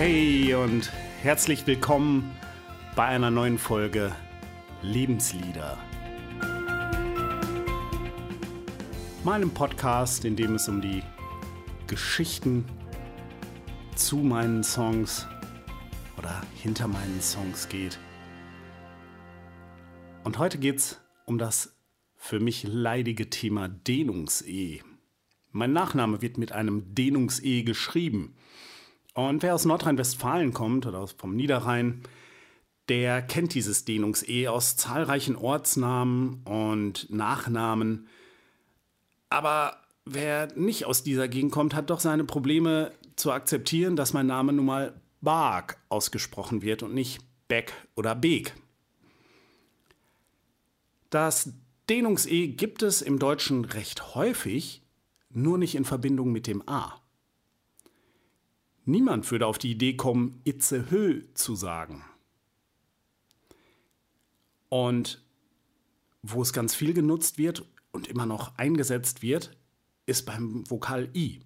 Hey und herzlich willkommen bei einer neuen Folge Lebenslieder. Meinem Podcast, in dem es um die Geschichten zu meinen Songs oder hinter meinen Songs geht. Und heute geht es um das für mich leidige Thema Dehnungs-E. Mein Nachname wird mit einem Dehnungs-E geschrieben. Und wer aus Nordrhein-Westfalen kommt oder vom Niederrhein, der kennt dieses Dehnungs-E aus zahlreichen Ortsnamen und Nachnamen. Aber wer nicht aus dieser Gegend kommt, hat doch seine Probleme zu akzeptieren, dass mein Name nun mal Bark ausgesprochen wird und nicht Beck oder Beek. Das Dehnungs-E gibt es im Deutschen recht häufig, nur nicht in Verbindung mit dem A. Niemand würde auf die Idee kommen, Itzehö zu sagen. Und wo es ganz viel genutzt wird und immer noch eingesetzt wird, ist beim Vokal I.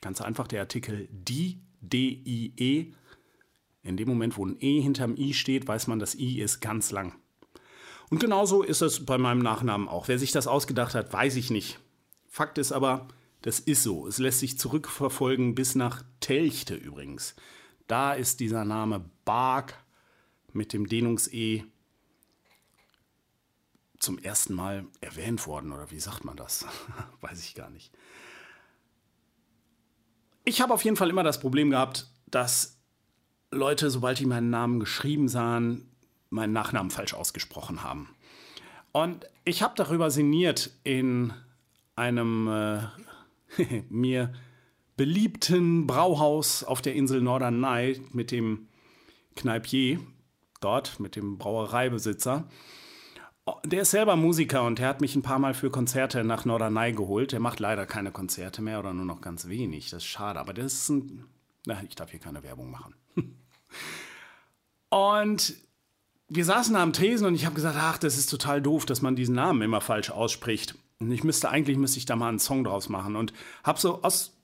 Ganz einfach der Artikel die, D-I-E. In dem Moment, wo ein E hinterm I steht, weiß man, das I ist ganz lang. Und genauso ist es bei meinem Nachnamen auch. Wer sich das ausgedacht hat, weiß ich nicht. Fakt ist aber, das ist so. Es lässt sich zurückverfolgen bis nach Telchte übrigens. Da ist dieser Name Bark mit dem Dehnungs-E zum ersten Mal erwähnt worden. Oder wie sagt man das? weiß ich gar nicht. Ich habe auf jeden Fall immer das Problem gehabt, dass Leute, sobald die meinen Namen geschrieben sahen, meinen Nachnamen falsch ausgesprochen haben. Und ich habe darüber sinniert in einem äh, mir beliebten Brauhaus auf der Insel Norderney mit dem Kneipier dort, mit dem Brauereibesitzer. Der ist selber Musiker und der hat mich ein paar Mal für Konzerte nach Norderney geholt. Der macht leider keine Konzerte mehr oder nur noch ganz wenig. Das ist schade, aber das ist ein. Na, ich darf hier keine Werbung machen. und wir saßen am Tresen und ich habe gesagt, ach, das ist total doof, dass man diesen Namen immer falsch ausspricht. Und ich müsste eigentlich müsste ich da mal einen Song draus machen und habe so aus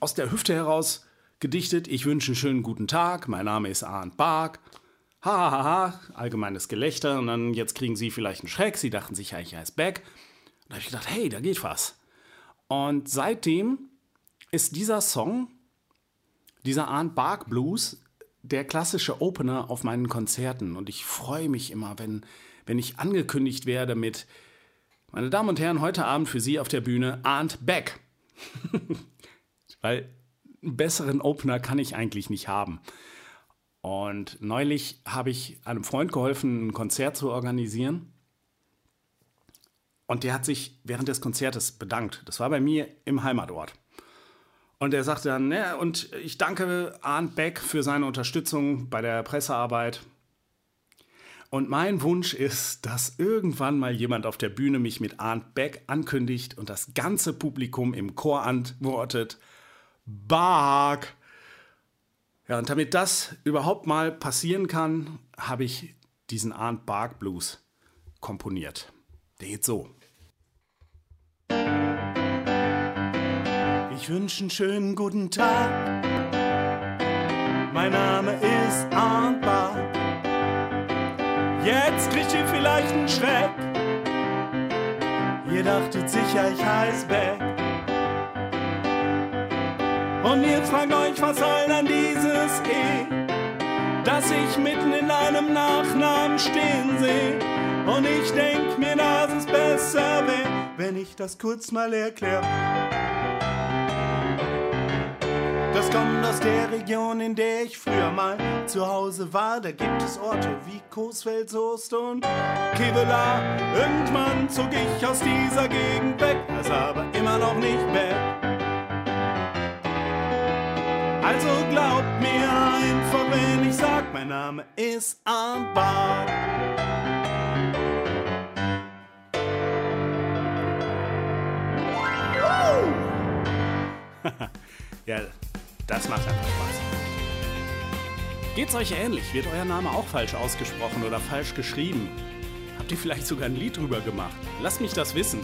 aus der Hüfte heraus gedichtet. Ich wünsche einen schönen guten Tag. Mein Name ist Arndt Bark. Ha, ha, ha, allgemeines Gelächter. Und dann jetzt kriegen Sie vielleicht einen Schreck. Sie dachten sich, ja, ich heiße Beck. Und da habe ich gedacht, hey, da geht was. Und seitdem ist dieser Song, dieser Arndt Bark Blues, der klassische Opener auf meinen Konzerten. Und ich freue mich immer, wenn, wenn ich angekündigt werde mit, meine Damen und Herren, heute Abend für Sie auf der Bühne Arndt Beck. Weil einen besseren Opener kann ich eigentlich nicht haben. Und neulich habe ich einem Freund geholfen, ein Konzert zu organisieren. Und der hat sich während des Konzertes bedankt. Das war bei mir im Heimatort. Und er sagte dann, ne, und ich danke Arndt Beck für seine Unterstützung bei der Pressearbeit. Und mein Wunsch ist, dass irgendwann mal jemand auf der Bühne mich mit Arndt Beck ankündigt und das ganze Publikum im Chor antwortet, Bark. Ja, und damit das überhaupt mal passieren kann, habe ich diesen Arndt Bark Blues komponiert. Der geht so. Ich wünsche einen schönen guten Tag. Mein Name ist Arndt Bark. Jetzt kriegt ihr vielleicht einen Schreck. Ihr dachtet sicher, ich heiß Beck. Und jetzt fragt euch, was soll dann dieses E, dass ich mitten in einem Nachnamen stehen sehe. Und ich denk mir, dass es besser wäre, wenn ich das kurz mal erkläre. Das kommt aus der Region, in der ich früher mal zu Hause war. Da gibt es Orte wie Coesfeld, Soest und Kevela. Irgendwann zog ich aus dieser Gegend weg, ist aber immer noch nicht weg. Also glaubt mir einfach, wenn ich sag, mein Name ist Arndt Barth. ja, das macht einfach Spaß. Geht's euch ähnlich? Wird euer Name auch falsch ausgesprochen oder falsch geschrieben? Habt ihr vielleicht sogar ein Lied drüber gemacht? Lasst mich das wissen.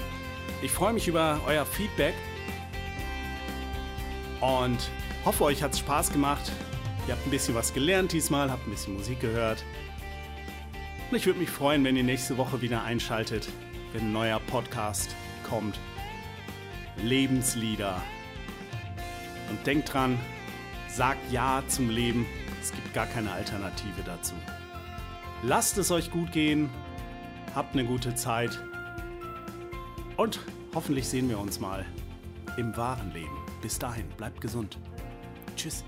Ich freue mich über euer Feedback Und hoffe, euch hat es Spaß gemacht. Ihr habt ein bisschen was gelernt diesmal, habt ein bisschen Musik gehört. Und ich würde mich freuen, wenn ihr nächste Woche wieder einschaltet, wenn ein neuer Podcast kommt. Lebenslieder. Und denkt dran, sagt Ja zum Leben. Es gibt gar keine Alternative dazu. Lasst es euch gut gehen. Habt eine gute Zeit. Und hoffentlich sehen wir uns mal im wahren Leben. Bis dahin, bleibt gesund. Tschüss.